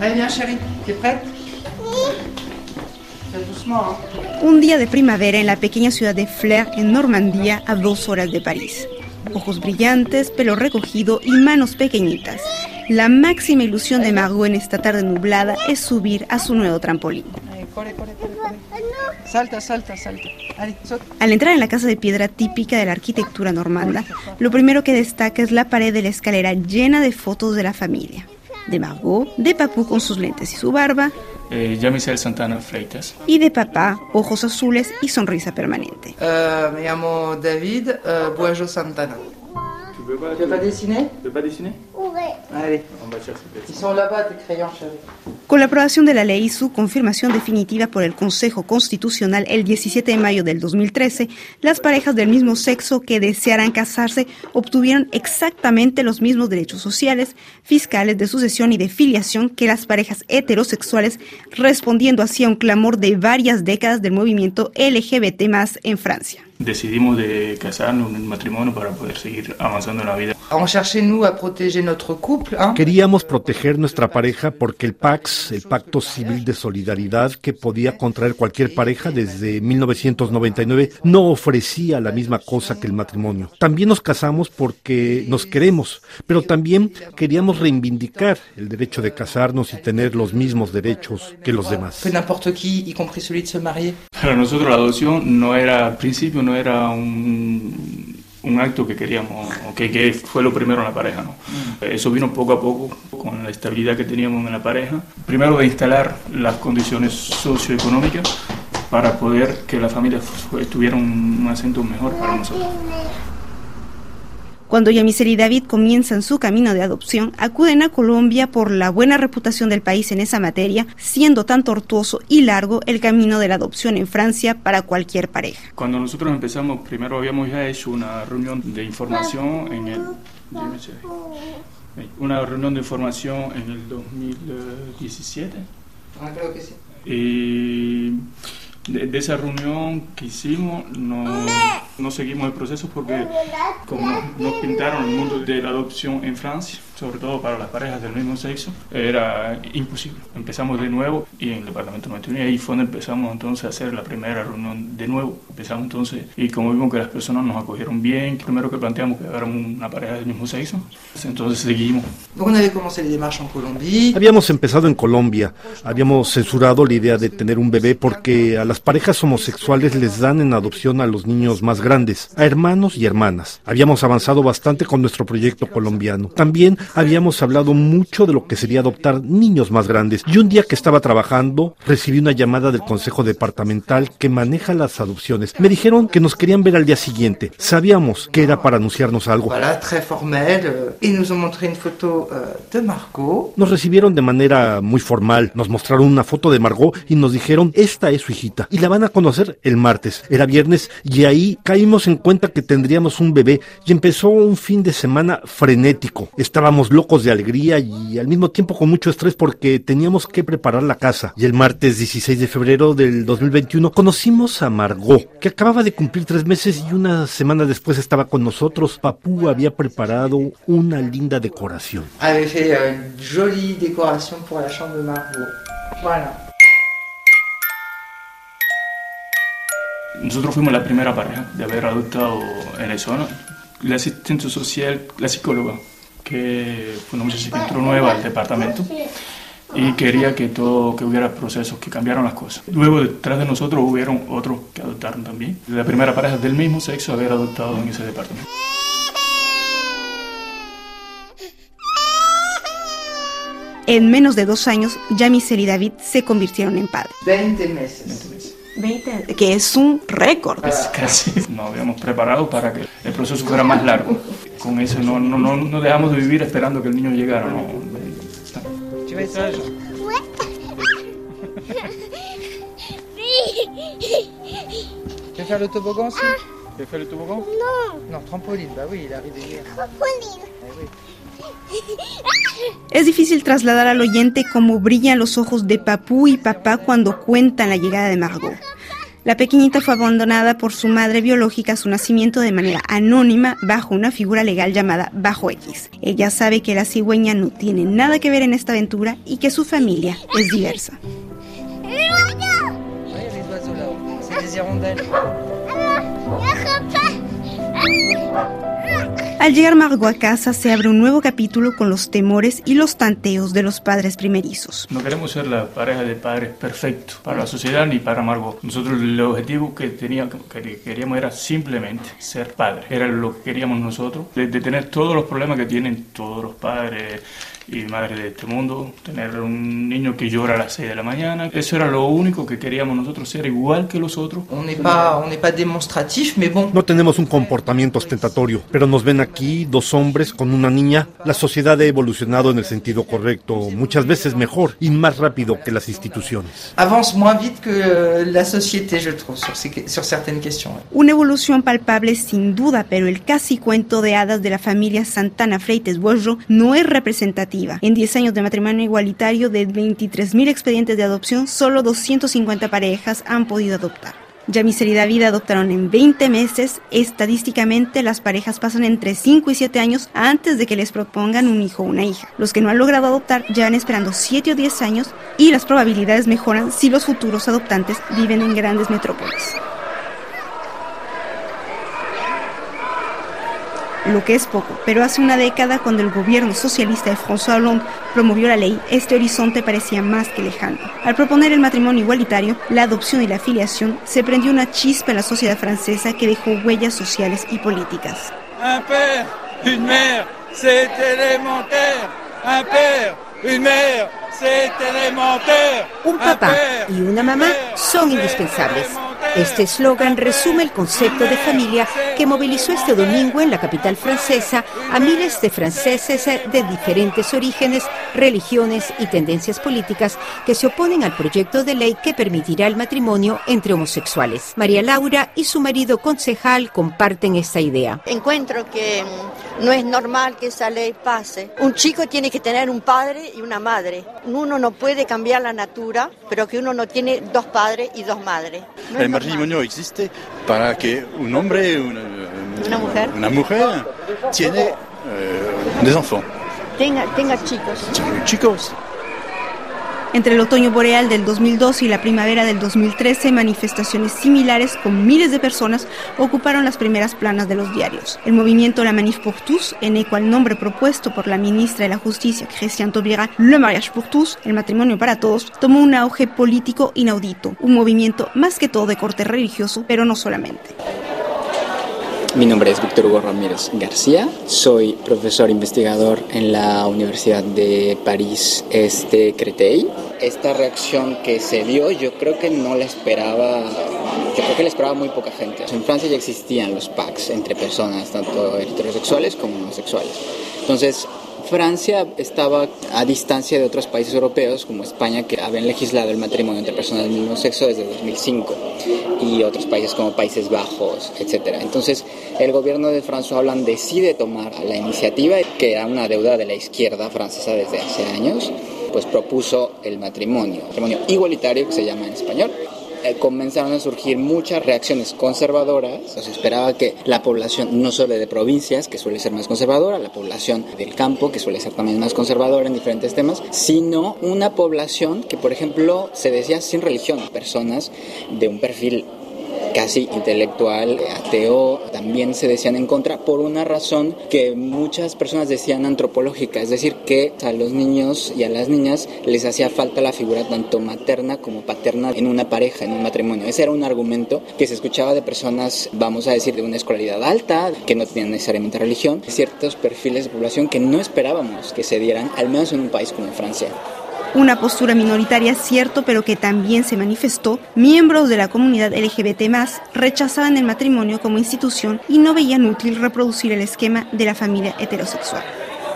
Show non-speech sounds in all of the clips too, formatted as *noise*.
Allez, viens, chérie. T'es prête Fais doucement, hein. Un día de primavera en la pequeña ciudad de Flers, en Normandía, a dos horas de París. Ojos brillantes, pelo recogido y manos pequeñitas. La máxima ilusión de Margot en esta tarde nublada es subir a su nuevo trampolín. Allez, corre, corre, corre, corre. Salta, salta, salta. Allez. Al entrar en la casa de piedra típica de la arquitectura normanda, lo primero que destaca es la pared de la escalera llena de fotos de la familia. De Margot, de Papú con sus lentes y su barba, Eh, Santana Freitas. y de papá, ojos azules y sonrisa permanente. Euh, me llamo David Boajo Santana. Pas, Tu veux pas dessiner tu veux pas dessiner Allez. On va chercher Ils sont là-bas, tes crayons, chérie. Con la aprobación de la ley y su confirmación definitiva por el Consejo Constitucional el 17 de mayo del 2013, las parejas del mismo sexo que desearan casarse obtuvieron exactamente los mismos derechos sociales, fiscales, de sucesión y de filiación que las parejas heterosexuales, respondiendo así a un clamor de varias décadas del movimiento LGBT en Francia. Decidimos de casarnos en matrimonio para poder seguir avanzando en la vida. Queríamos proteger nuestra pareja porque el PAX, el Pacto Civil de Solidaridad que podía contraer cualquier pareja desde 1999, no ofrecía la misma cosa que el matrimonio. También nos casamos porque nos queremos, pero también queríamos reivindicar el derecho de casarnos y tener los mismos derechos que los demás. Que n'importe qui, y compris celui de se marier. Para nosotros la adopción no era, al principio no era un, un acto que queríamos, que, que fue lo primero en la pareja. ¿no? Eso vino poco a poco con la estabilidad que teníamos en la pareja. Primero de instalar las condiciones socioeconómicas para poder que la familia fu- tuviera un, un acento mejor para nosotros. Cuando Yamisel y David comienzan su camino de adopción, acuden a Colombia por la buena reputación del país en esa materia, siendo tan tortuoso y largo el camino de la adopción en Francia para cualquier pareja. Cuando nosotros empezamos, primero habíamos ya hecho una reunión de información en el... Una reunión de información en el 2017 Ah, creo que sí. y de, de esa reunión que hicimos no, no seguimos el proceso porque como nos, nos pintaron el mundo de la adopción en Francia, sobre todo para las parejas del mismo sexo, era imposible. Empezamos de nuevo y en el departamento 91 y ahí fue donde empezamos entonces a hacer la primera reunión de nuevo. Empezamos entonces y como vimos que las personas nos acogieron bien, primero que planteamos que éramos una pareja del mismo sexo, entonces seguimos. Habíamos empezado en Colombia, habíamos censurado la idea de tener un bebé porque a las parejas homosexuales les dan en adopción a los niños más grandes, a hermanos y hermanas. Habíamos avanzado bastante con nuestro proyecto colombiano. También habíamos hablado mucho de lo que sería adoptar niños más grandes. Y un día que estaba trabajando, recibí una llamada del Consejo Departamental que maneja las adopciones. Me dijeron que nos querían ver al día siguiente. Sabíamos que era para anunciarnos algo. Euh, euh. Nos recibieron de manera muy formal, nos mostraron una foto de Margot y nos dijeron, esta es su hijita, y la van a conocer el martes. Era viernes y ahí caímos en cuenta que tendríamos un bebé y empezó un fin de semana frenético. Estábamos locos de alegría y al mismo tiempo con mucho estrés porque teníamos que preparar la casa. Y el martes 16 de febrero del 2021 conocimos a Margot, que acababa de cumplir tres meses y una semana después estaba con nosotros. Papú había preparado una linda decoración. fait euh, une jolie décoration pour la chambre de Margot. Voilà. Nosotros fuimos la primera pareja de haber adoptado en el zona. La asistente social, la psicóloga, que fue una muchacha que entró nueva al departamento y quería que todo, que hubiera procesos que cambiaron las cosas. Luego detrás de nosotros hubieron otros que adoptaron también. La primera pareja del mismo sexo haber adoptado en ese departamento. En menos de dos años, Yamisel y David se convirtieron en padres. 20 meses. 20, que es un récord. Es *laughs* casi nos habíamos preparado para que el proceso fuera más largo. Con eso no, no, no, no dejamos de vivir esperando que el niño llegara. No. Tu veux faire le toboggan aussi Tu veux faire le toboggan Non. Non, trampoline, bah oui, il. Eh oui. Es difícil trasladar al oyente cómo brillan los ojos de Papú y Papá cuando cuentan la llegada de Margot. La pequeñita fue abandonada por su madre biológica a su nacimiento de manera anónima bajo una figura legal llamada Bajo X. Ella sabe que la cigüeña no tiene nada que ver en esta aventura y que su familia es diversa. Al llegar Margot a casa se abre un nuevo capítulo con los temores y los tanteos de los padres primerizos. No queremos ser la pareja de padres perfectos para la sociedad ni para Margot. Nosotros el objetivo que, teníamos, que queríamos era simplemente ser padres. Era lo que queríamos nosotros, de, de tener todos los problemas que tienen todos los padres y madre de este mundo, tener un niño que llora a las 6 de la mañana. Eso era lo único que queríamos nosotros, ser igual que los otros. No tenemos un comportamiento ostentatorio, pero nos ven aquí dos hombres con una niña. La sociedad ha evolucionado en el sentido correcto, muchas veces mejor y más rápido que las instituciones. Avance más vite que la société, je trouve, sur, certaines questions. Una evolución palpable sin duda, pero el casi cuento de hadas de la familia Santana Freites Bojo no es representativo en 10 años de matrimonio igualitario de 23.000 expedientes de adopción, solo 250 parejas han podido adoptar. Yamis y David adoptaron en 20 meses. Estadísticamente, las parejas pasan entre 5 y 7 años antes de que les propongan un hijo o una hija. Los que no han logrado adoptar llevan esperando 7 o 10 años y las probabilidades mejoran si los futuros adoptantes viven en grandes metrópolis. Lo que es poco, pero hace una década cuando el gobierno socialista de François Hollande promovió la ley, este horizonte parecía más que lejano. Al proponer el matrimonio igualitario, la adopción y la afiliación, se prendió una chispa en la sociedad francesa que dejó huellas sociales y políticas. Un père, une mère, c'est élémentaire. Un père, une mère, c'est élémentaire. Un papá y una mamá son indispensables. Este eslogan resume el concepto de familia que movilizó este domingo en la capital francesa a miles de franceses de diferentes orígenes, religiones y tendencias políticas que se oponen al proyecto de ley que permitirá el matrimonio entre homosexuales. María Laura y su marido concejal comparten esta idea. Encuentro que no es normal que esa ley pase. Un chico tiene que tener un padre y una madre. Uno no puede cambiar la natura, pero que uno no tiene dos padres y dos madres. Matrimonio existe para que un hombre una, una mujer, una mujer tiene eh, des enfants. Tenga, tenga chicos. Chicos. Entre el otoño boreal del 2012 y la primavera del 2013, manifestaciones similares con miles de personas ocuparon las primeras planas de los diarios. El movimiento La Manif pour tous, en eco al nombre propuesto por la ministra de la Justicia, Christian Taubira, Le Mariage pour tous, el matrimonio para todos, tomó un auge político inaudito, un movimiento más que todo de corte religioso, pero no solamente. Mi nombre es Víctor Hugo Ramírez García, soy profesor investigador en la Universidad de París Este Créteil. Esta reacción que se dio yo creo que no la esperaba, yo creo que la esperaba muy poca gente. En Francia ya existían los packs entre personas, tanto heterosexuales como homosexuales. Entonces, Francia estaba a distancia de otros países europeos como España que habían legislado el matrimonio entre personas del mismo sexo desde 2005 y otros países como Países Bajos, etc. Entonces el gobierno de François Hollande decide tomar la iniciativa que era una deuda de la izquierda francesa desde hace años, pues propuso el matrimonio, matrimonio igualitario que se llama en español eh, comenzaron a surgir muchas reacciones conservadoras. Se esperaba que la población, no solo de provincias, que suele ser más conservadora, la población del campo, que suele ser también más conservadora en diferentes temas, sino una población que, por ejemplo, se decía sin religión, personas de un perfil casi intelectual, ateo, también se decían en contra por una razón que muchas personas decían antropológica, es decir, que a los niños y a las niñas les hacía falta la figura tanto materna como paterna en una pareja, en un matrimonio. Ese era un argumento que se escuchaba de personas, vamos a decir, de una escolaridad alta, que no tenían necesariamente religión, ciertos perfiles de población que no esperábamos que se dieran, al menos en un país como Francia. Una postura minoritaria, cierto, pero que también se manifestó. Miembros de la comunidad LGBT rechazaban el matrimonio como institución y no veían útil reproducir el esquema de la familia heterosexual.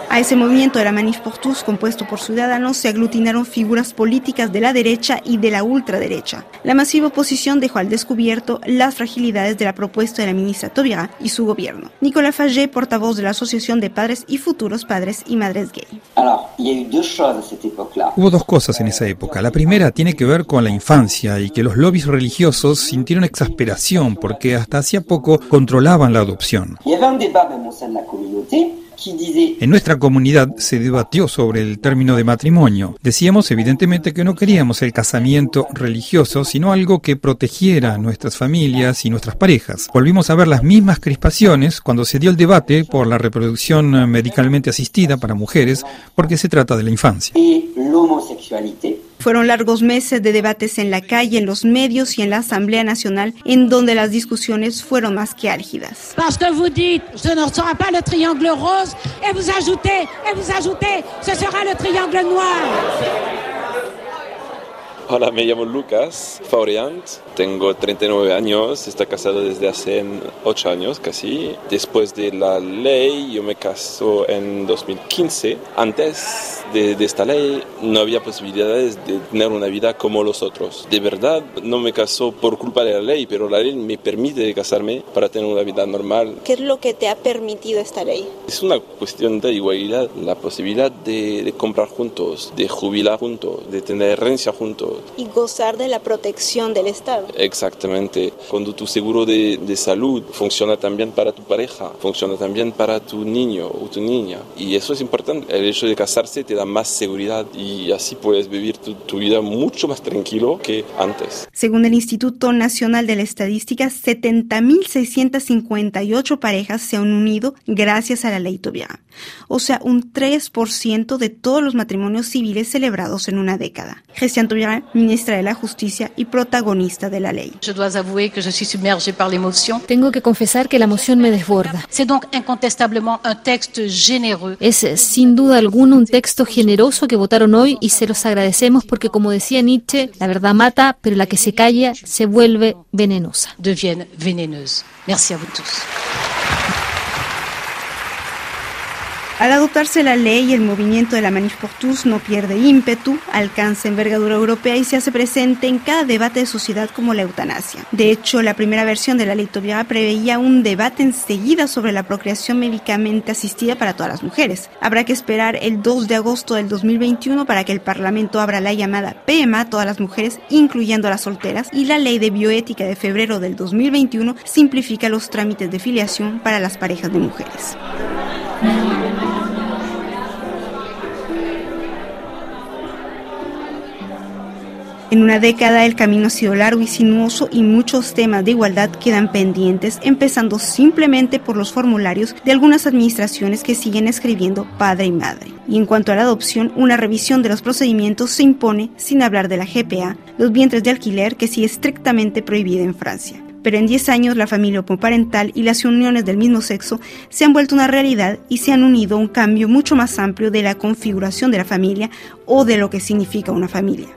A ese movimiento de la Manif pour tous, compuesto por ciudadanos, se aglutinaron figuras políticas de la derecha y de la ultraderecha. La masiva oposición dejó al descubierto las fragilidades de la propuesta de la ministra Taubira y su gobierno. Nicolas Fagé, portavoz de la Asociación de Padres y Futuros Padres y Madres Gay. Hubo dos cosas en esa época. La primera tiene que ver con la infancia y que los lobbies religiosos sintieron exasperación porque hasta hacía poco controlaban la adopción. En nuestra comunidad se debatió sobre el término de matrimonio. Decíamos evidentemente que no queríamos el casamiento religioso, sino algo que protegiera a nuestras familias y nuestras parejas. Volvimos a ver las mismas crispaciones cuando se dio el debate por la reproducción medicalmente asistida para mujeres, porque se trata de la infancia. Fueron largos meses de debates en la calle, en los medios y en la Asamblea Nacional, en donde las discusiones fueron más que álgidas. Parce que vous dites, ce ne sera pas le triangle rose, et vous ajoutez, et vous ajoutez, ce sera le triangle noir. Hola, me llamo Lucas Fauriant, tengo 39 años, estoy casado desde hace 8 años casi. Después de la ley, yo me caso en 2015. Antes de, de, esta ley no había posibilidades de tener una vida como los otros. De verdad, no me caso por culpa de la ley, pero la ley me permite casarme para tener una vida normal. ¿Qué es lo que te ha permitido esta ley? Es una cuestión de igualdad, la posibilidad de, de comprar juntos, de jubilar juntos, de tener herencia juntos. Y gozar de la protección del Estado. Exactamente. Cuando tu seguro de, de, salud funciona también para tu pareja, funciona también para tu niño o tu niña. Y eso es importante. El hecho de casarse te da más seguridad y así puedes vivir tu, tu vida mucho más tranquilo que antes. Según el Instituto Nacional de la Estadística, 70.658 parejas se han unido gracias a la ley Tobia. O sea, un 3% de todos los matrimonios civiles celebrados en una década. Christian Taubira, ministra de la Justicia y protagonista de la ley. Tengo que confesar que la emoción me desborda. Es sin duda alguna un texto generoso que votaron hoy y se los agradecemos porque como decía Nietzsche, la verdad mata, pero la que se calla se vuelve venenosa. Merci a vous tous. Al adoptarse la ley, el movimiento de la Manif pour tous no pierde ímpetu, alcanza envergadura europea y se hace presente en cada debate de sociedad como la eutanasia. De hecho, la primera versión de la ley Tobiaga preveía un debate enseguida sobre la procreación médicamente asistida para todas las mujeres. Habrá que esperar el 2 de agosto del 2021 para que el Parlamento abra la llamada PMA a todas las mujeres, incluyendo a las solteras, y la ley de bioética de febrero del 2021 simplifica los trámites de filiación para las parejas de mujeres. En una década el camino ha sido largo y sinuoso y muchos temas de igualdad quedan pendientes, empezando simplemente por los formularios de algunas administraciones que siguen escribiendo padre y madre. Y en cuanto a la adopción, una revisión de los procedimientos se impone, sin hablar de la GPA, los vientres de alquiler que sigue estrictamente prohibida en Francia pero en 10 años la familia homoparental y las uniones del mismo sexo se han vuelto una realidad y se han unido a un cambio mucho más amplio de la configuración de la familia o de lo que significa una familia.